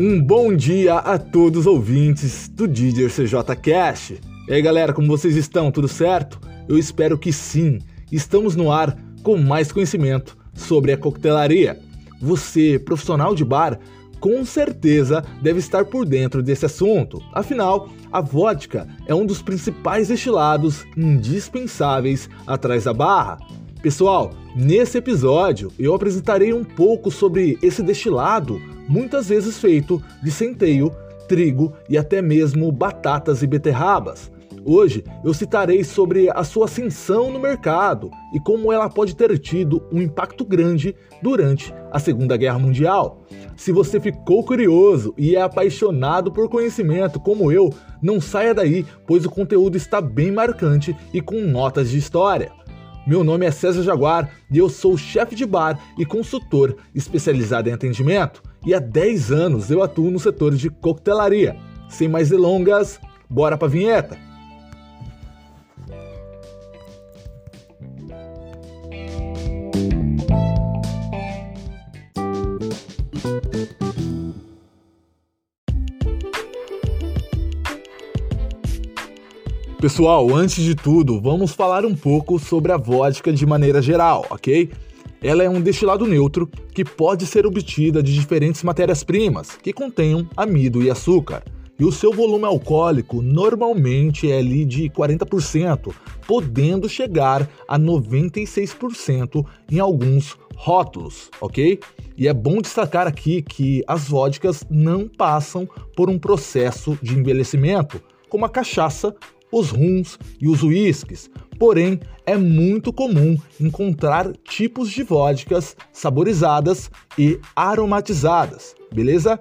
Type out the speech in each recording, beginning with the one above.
Um bom dia a todos os ouvintes do DJ CJ Cash. E aí galera, como vocês estão? Tudo certo? Eu espero que sim. Estamos no ar com mais conhecimento sobre a coquetelaria. Você, profissional de bar, com certeza deve estar por dentro desse assunto. Afinal, a vodka é um dos principais destilados indispensáveis atrás da barra. Pessoal, nesse episódio eu apresentarei um pouco sobre esse destilado, muitas vezes feito de centeio, trigo e até mesmo batatas e beterrabas. Hoje eu citarei sobre a sua ascensão no mercado e como ela pode ter tido um impacto grande durante a Segunda Guerra Mundial. Se você ficou curioso e é apaixonado por conhecimento como eu, não saia daí, pois o conteúdo está bem marcante e com notas de história. Meu nome é César Jaguar e eu sou chefe de bar e consultor especializado em atendimento. E há 10 anos eu atuo no setor de coquetelaria. Sem mais delongas, bora pra vinheta! Pessoal, antes de tudo, vamos falar um pouco sobre a vodka de maneira geral, ok? Ela é um destilado neutro que pode ser obtida de diferentes matérias-primas que contenham amido e açúcar. E o seu volume alcoólico normalmente é ali de 40%, podendo chegar a 96% em alguns rótulos, ok? E é bom destacar aqui que as vodkas não passam por um processo de envelhecimento, como a cachaça os rums e os uísques. Porém, é muito comum encontrar tipos de vodkas saborizadas e aromatizadas, beleza?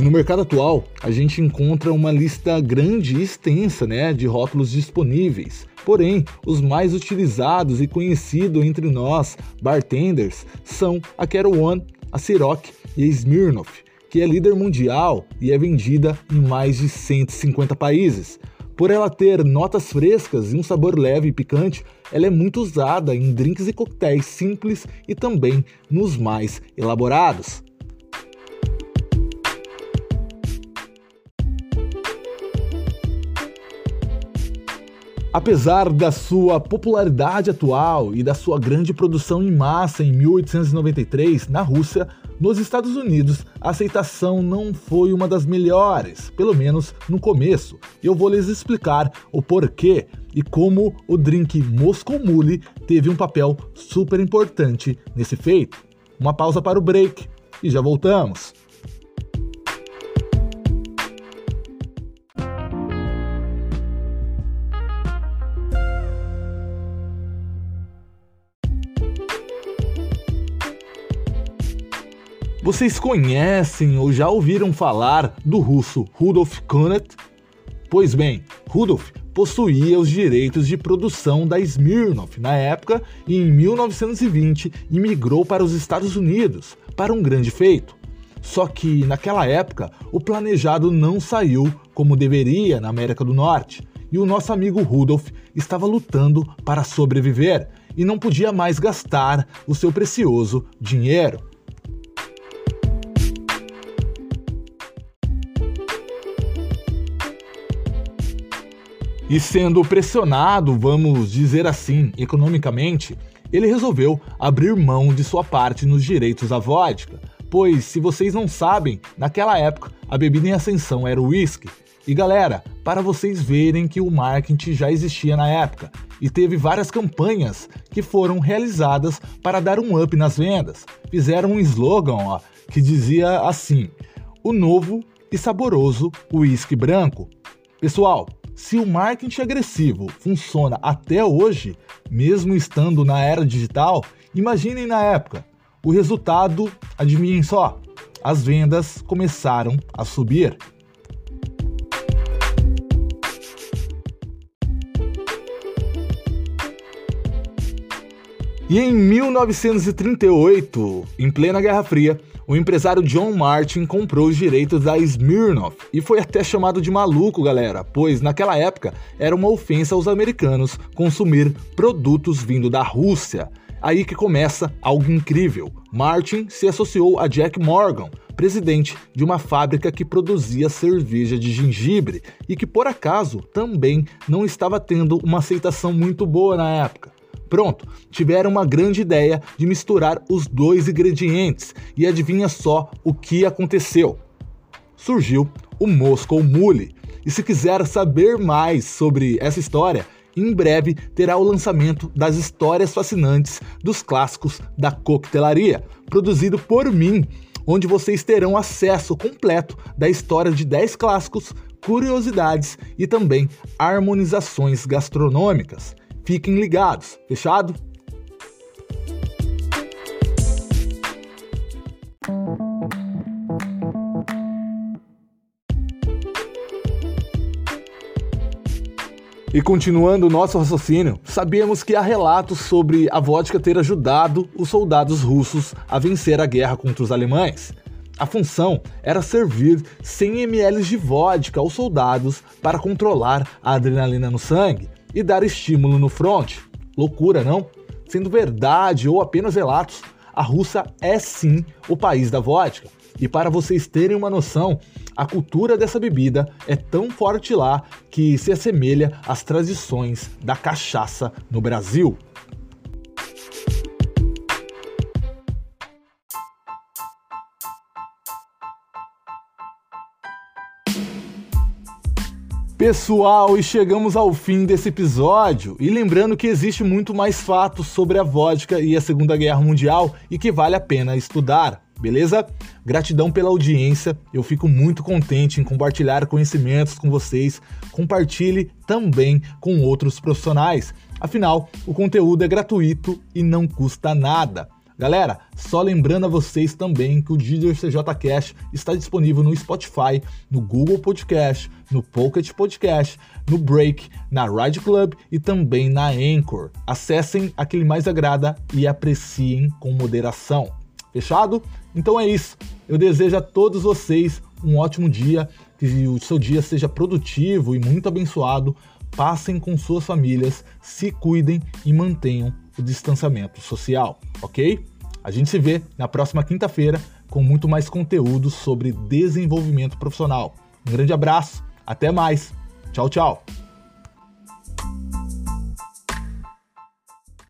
E no mercado atual, a gente encontra uma lista grande e extensa né, de rótulos disponíveis. Porém, os mais utilizados e conhecidos entre nós, bartenders, são a Kettle One, a Ciroc e a Smirnoff, que é líder mundial e é vendida em mais de 150 países. Por ela ter notas frescas e um sabor leve e picante, ela é muito usada em drinks e coquetéis simples e também nos mais elaborados. Apesar da sua popularidade atual e da sua grande produção em massa em 1893 na Rússia, nos Estados Unidos a aceitação não foi uma das melhores, pelo menos no começo. Eu vou lhes explicar o porquê e como o drink Moscow Mule teve um papel super importante nesse feito. Uma pausa para o break e já voltamos. Vocês conhecem ou já ouviram falar do russo Rudolf Kunert? Pois bem, Rudolf possuía os direitos de produção da Smirnoff na época e em 1920 imigrou para os Estados Unidos para um grande feito. Só que naquela época o planejado não saiu como deveria na América do Norte e o nosso amigo Rudolf estava lutando para sobreviver e não podia mais gastar o seu precioso dinheiro. E sendo pressionado, vamos dizer assim, economicamente, ele resolveu abrir mão de sua parte nos direitos da vodka. Pois, se vocês não sabem, naquela época a bebida em ascensão era o whisky. E galera, para vocês verem que o marketing já existia na época e teve várias campanhas que foram realizadas para dar um up nas vendas. Fizeram um slogan ó, que dizia assim: o novo e saboroso whisky branco. Pessoal, se o marketing agressivo funciona até hoje, mesmo estando na era digital, imaginem na época. O resultado, adivinhem só, as vendas começaram a subir. E em 1938, em plena Guerra Fria, o empresário John Martin comprou os direitos da Smirnoff e foi até chamado de maluco, galera, pois naquela época era uma ofensa aos americanos consumir produtos vindo da Rússia. Aí que começa algo incrível. Martin se associou a Jack Morgan, presidente de uma fábrica que produzia cerveja de gengibre e que por acaso também não estava tendo uma aceitação muito boa na época. Pronto, tiveram uma grande ideia de misturar os dois ingredientes e adivinha só o que aconteceu? Surgiu o Moscow Mule. E se quiser saber mais sobre essa história, em breve terá o lançamento das histórias fascinantes dos clássicos da coquetelaria, produzido por mim, onde vocês terão acesso completo da história de 10 clássicos, curiosidades e também harmonizações gastronômicas. Fiquem ligados, fechado? E continuando o nosso raciocínio, sabemos que há relatos sobre a vodka ter ajudado os soldados russos a vencer a guerra contra os alemães. A função era servir 100 ml de vodka aos soldados para controlar a adrenalina no sangue e dar estímulo no front. Loucura, não? Sendo verdade ou apenas relatos, a Rússia é sim o país da vodka. E para vocês terem uma noção, a cultura dessa bebida é tão forte lá que se assemelha às tradições da cachaça no Brasil. Pessoal, e chegamos ao fim desse episódio. E lembrando que existe muito mais fatos sobre a vodka e a Segunda Guerra Mundial e que vale a pena estudar beleza? Gratidão pela audiência, eu fico muito contente em compartilhar conhecimentos com vocês. Compartilhe também com outros profissionais. Afinal, o conteúdo é gratuito e não custa nada. Galera, só lembrando a vocês também que o Didier CJ Cash está disponível no Spotify, no Google Podcast, no Pocket Podcast, no Break, na Ride Club e também na Anchor. Acessem a que mais agrada e apreciem com moderação. Fechado? Então é isso. Eu desejo a todos vocês um ótimo dia, que o seu dia seja produtivo e muito abençoado. Passem com suas famílias, se cuidem e mantenham o distanciamento social, ok? A gente se vê na próxima quinta-feira com muito mais conteúdo sobre desenvolvimento profissional. Um grande abraço, até mais. Tchau, tchau.